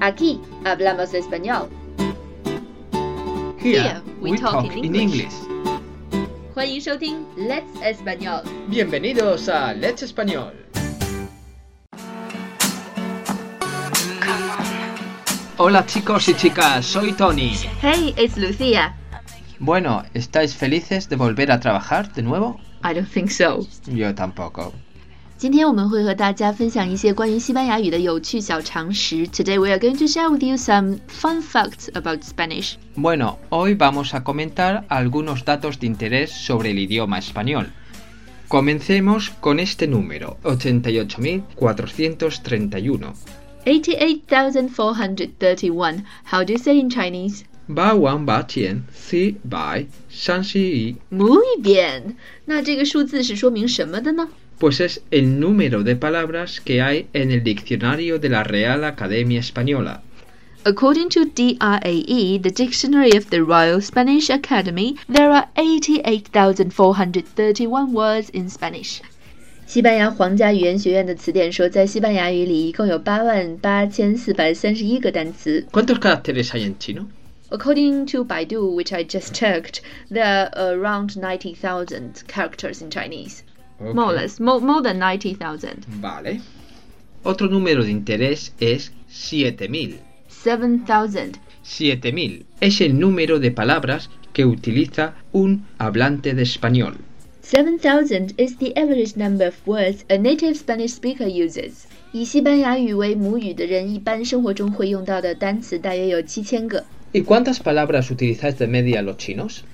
¡Aquí hablamos español. Here we talk in English. Español. Bienvenidos a Let's Español. Hola chicos y chicas, soy Tony. Hey, it's Lucía! Bueno, ¿estáis felices de volver a trabajar de nuevo? I don't think so. Yo tampoco. 今天我们会和大家分享一些关于西班牙语的有趣小常识。Today we are going to share with you some fun facts about Spanish. Bueno, hoy vamos a comentar algunos datos de interés sobre el idioma español. Comencemos con este número, 88.431. 88,431. How do you say in Chinese? Ba wan ba tian, si bai, shan shi yi. bien. 那这个数字是说明什么的呢？pues es el número de palabras que hay en el diccionario de la Real Academia Española. According to DRAE, the Dictionary of the Royal Spanish Academy, there are 88,431 words in Spanish. 西班牙皇家语言学院的词典说，在西班牙语里一共有八万八千四百三十一个单词。¿Cuántos caracteres hay en chino? According to Baidu, which I just checked, there are around 90,000 characters in Chinese. More or less, more, than 90,000. Vale. Otro número de interés es 7000. 7000. 7000 es el número de palabras que utiliza un hablante de español. 7000 is the average number of words a native Spanish speaker uses. Y cuántas palabras utilizáis de media los chinos?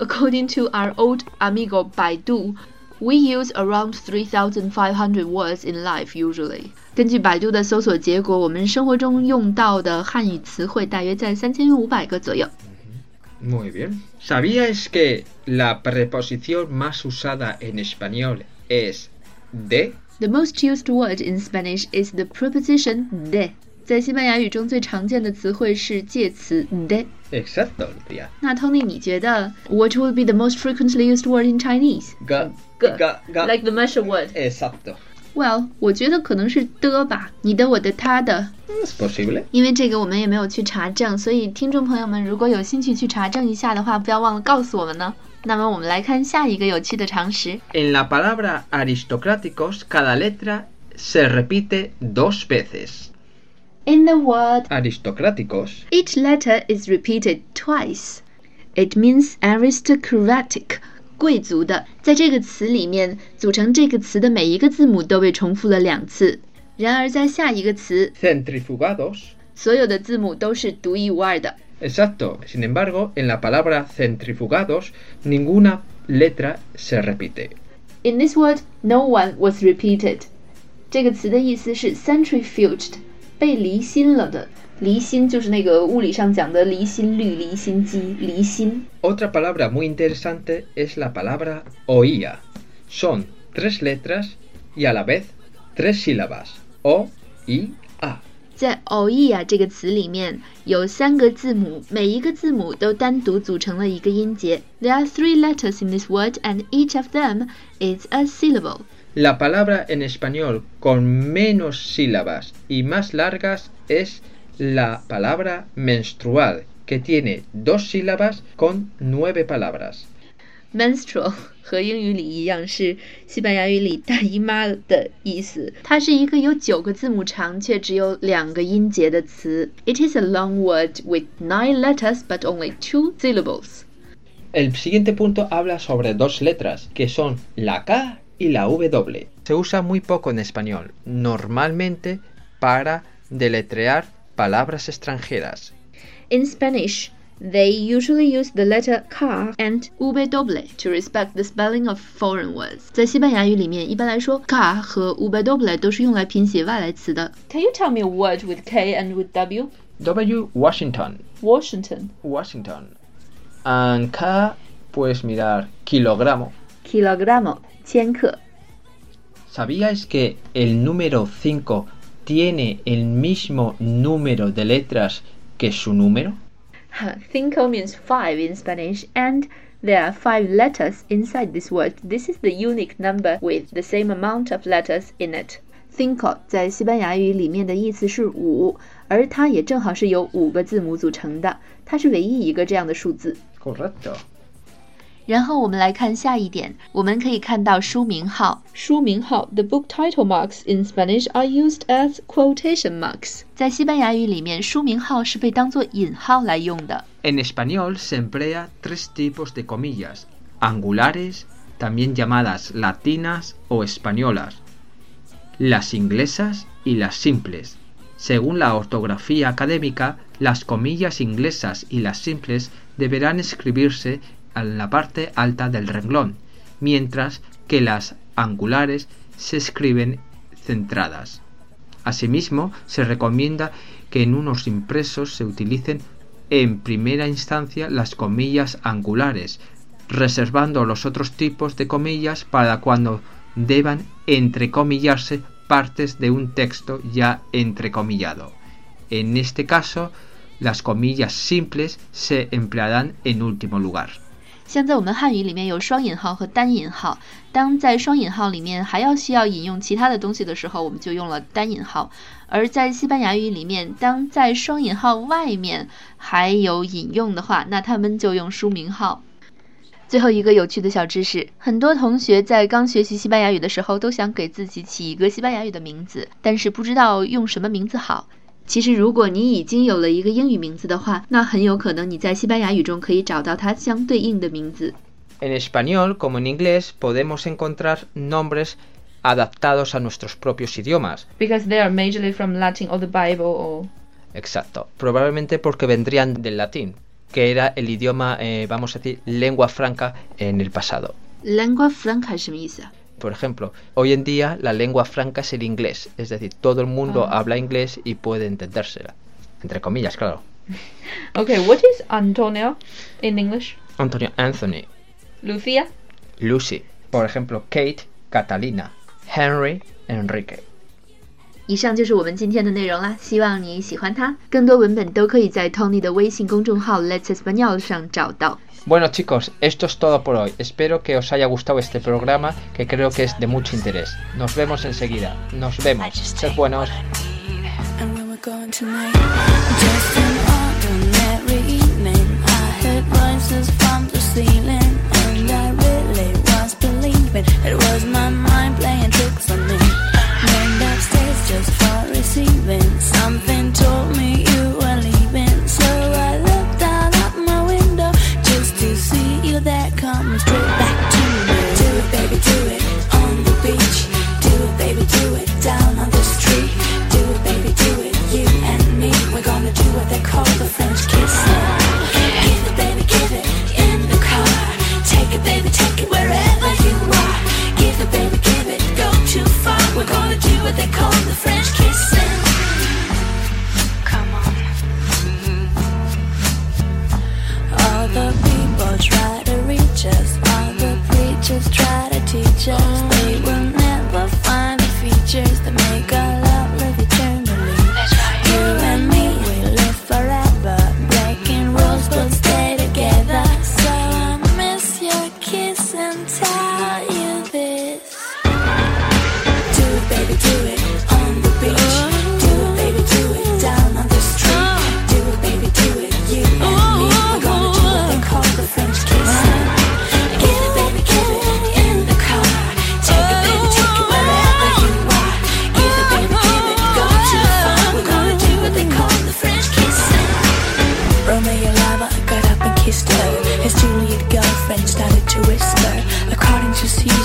According to our old amigo Baidu, We use around three thousand five hundred words in life usually. Muy bien. ¿Sabíais que la preposición más usada en español es de? The most used word in Spanish is the preposition de. 在西班牙语中最常见的词汇是介词 de。Exacto, yeah. 那 Tony，你觉得 what would be the most frequently used word in Chinese? Ga, ga, ga. Like the measure word. Exacto. Well，我觉得可能是的吧，你的、我的、他的。Es posible。因为这个我们也没有去查证，所以听众朋友们如果有兴趣去查证一下的话，不要忘了告诉我们呢。那么我们来看下一个有趣的常识。En la palabra aristocráticos, cada letra se repite dos veces. In the word aristocráticos, each letter is repeated twice. It means aristocratic. 贵族的，在这个词里面，组成这个词的每一个字母都被重复了两次。然而，在下一个词 centrifugados，所有的字母都是独一无二的。Exacto. Sin embargo, en la palabra centrifugados, ninguna letra se repite. In this word, no one was repeated. 这个词的意思是 centrifuged。Otra palabra muy interesante es la palabra oía. Son tres letras y a la vez tres sílabas. O, I, There are three letters in this word, and each of them is a syllable. La palabra en español con menos sílabas y más largas es la palabra menstrual, que tiene dos sílabas con nueve palabras. Menstrual. 和英语里一样，是西班牙语里“大姨妈”的意思。它是一个有九个字母长却只有两个音节的词。It is a long word with nine letters but only two syllables. El siguiente punto habla sobre dos letras, que son la K y la W. Se usa muy poco en español, normalmente para deletrear palabras extranjeras. In Spanish, They usually use the letter car and ube doble to respect the spelling of foreign words. 在西班牙语里面，一般来说，car 和 ube doble 都是用来拼写外来词的。Can you tell me a word with K and with W? W Washington. Washington. Washington. And puedes mirar kilogramo. Kilogramo, 千克. ¿Sabíais que el número 5 tiene el mismo número de letras que su número? Cinco means five in Spanish, and there are five letters inside this word. This is the unique number with the same amount of letters in it. Cinco 在西班牙语里面的意思是五，而它也正好是由五个字母组成的，它是唯一一个这样的数字。Correcto. 然后我们来看下一点，我们可以看到书名号。书名号，the book español se emplea tres tipos de comillas angulares, también llamadas latinas o españolas, las inglesas y las simples. Según la ortografía académica, las comillas inglesas y las simples deberán escribirse en la parte alta del renglón, mientras que las angulares se escriben centradas. Asimismo, se recomienda que en unos impresos se utilicen en primera instancia las comillas angulares, reservando los otros tipos de comillas para cuando deban entrecomillarse partes de un texto ya entrecomillado. En este caso, las comillas simples se emplearán en último lugar. 像在我们汉语里面有双引号和单引号，当在双引号里面还要需要引用其他的东西的时候，我们就用了单引号；而在西班牙语里面，当在双引号外面还有引用的话，那他们就用书名号。最后一个有趣的小知识，很多同学在刚学习西班牙语的时候都想给自己起一个西班牙语的名字，但是不知道用什么名字好。其实，如果你已经有了一个英语名字的话，那很有可能你在西班牙语中可以找到它相对应的名字。En español, como en inglés, podemos encontrar nombres adaptados a nuestros propios idiomas. Because they are majorly from Latin or the Bible Exacto. Probablemente porque vendrían del latín, que era el idioma, eh, vamos a decir, lengua franca en el pasado. Lengua franca qué por ejemplo, hoy en día la lengua franca es el inglés, es decir, todo el mundo ah. habla inglés y puede entendérsela. Entre comillas, claro. Ok, what is Antonio in English? Antonio Anthony. Lucía. Lucy. Por ejemplo, Kate, Catalina. Henry, Enrique. 以上就是我们今天的内容啦，希望你喜欢它。更多文本都可以在 Tony 的微信公众号 Let's Español 上找到。bueno chicos, esto es todo por hoy. Espero que os haya gustado este programa que creo que es de mucho interés. Nos vemos enseguida. Nos vemos. Sed buenos.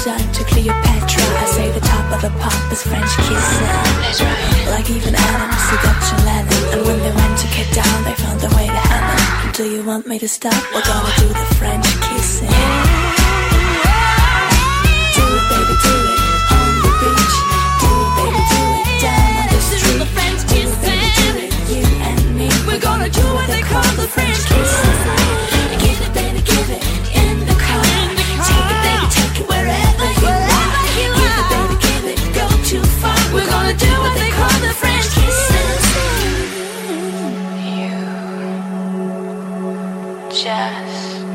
John to Cleopatra. I say the top of the pop is French kissing. Like even Adam, seduction Lennon. And when they went to get down, they found their way to heaven. Do you want me to stop? We're gonna do the French kiss. just